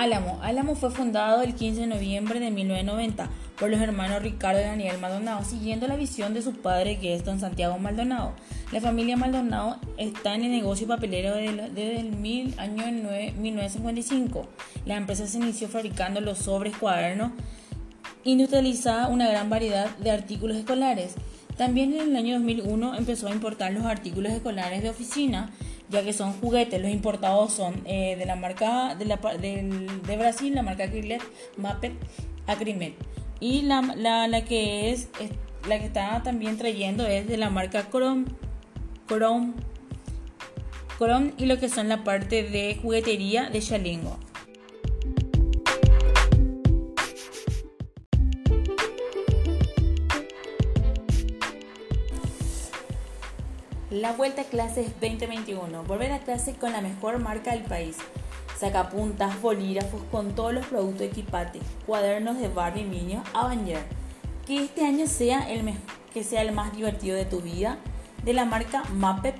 Álamo. Álamo fue fundado el 15 de noviembre de 1990 por los hermanos Ricardo y Daniel Maldonado, siguiendo la visión de su padre que es don Santiago Maldonado. La familia Maldonado está en el negocio papelero desde el mil, año 1955. La empresa se inició fabricando los sobres cuadernos industrializada una gran variedad de artículos escolares. También en el año 2001 empezó a importar los artículos escolares de oficina ya que son juguetes. Los importados son eh, de la marca de, la, de, Brasil, la marca Acrylet, Mapet, Acrimet. Y la, la, la, que es, la que está también trayendo es de la marca Chrome, Chrome, Chrome y lo que son la parte de juguetería de Shalingo. La vuelta a clases 2021. Volver a clase con la mejor marca del país. Sacapuntas, bolígrafos con todos los productos equipate, cuadernos de Barbie Minion Avenger. Que este año sea el, que sea el más divertido de tu vida. De la marca Mapep,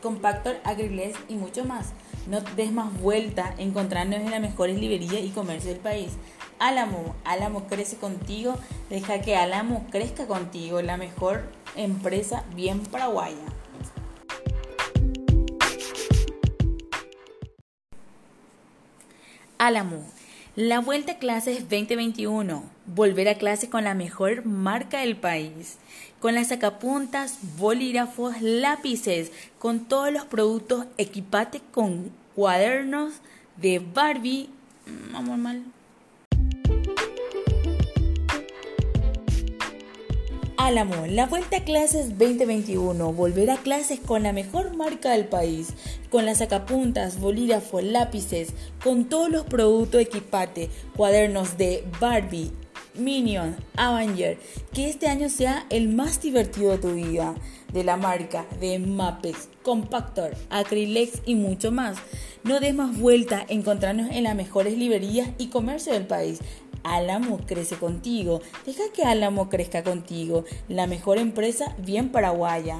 Compactor, Agriles y mucho más. No des más vuelta, encontrarnos en las mejores librerías y comercio del país. Álamo, Álamo crece contigo, deja que Álamo crezca contigo, la mejor empresa bien paraguaya. Álamo. La vuelta a clases 2021. Volver a clases con la mejor marca del país. Con las sacapuntas, bolígrafos, lápices, con todos los productos, equipate con cuadernos de Barbie. Vamos mal. Álamo, la vuelta a clases 2021, volver a clases con la mejor marca del país, con las sacapuntas, bolígrafos, lápices, con todos los productos equipate, cuadernos de Barbie, Minion, Avenger, que este año sea el más divertido de tu vida, de la marca de Mapex, Compactor, Acrylex y mucho más. No des más vuelta, encontrarnos en las mejores librerías y comercio del país. Álamo crece contigo. Deja que Álamo crezca contigo. La mejor empresa bien paraguaya.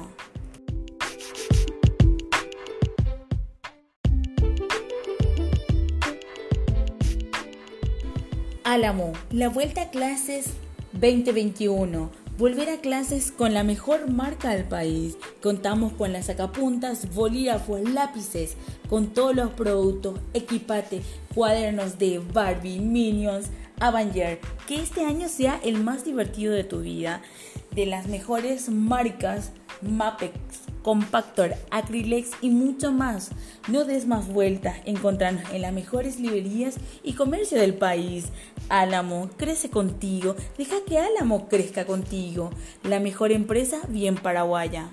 Álamo, la vuelta a clases 2021. Volver a clases con la mejor marca del país. Contamos con las sacapuntas, bolígrafos, lápices, con todos los productos, equipate, cuadernos de Barbie, Minions, Avenger, que este año sea el más divertido de tu vida, de las mejores marcas Mapex, Compactor, Acrylex y mucho más. No des más vueltas, encontrarnos en las mejores librerías y comercio del país. Álamo, crece contigo, deja que Álamo crezca contigo. La mejor empresa bien paraguaya.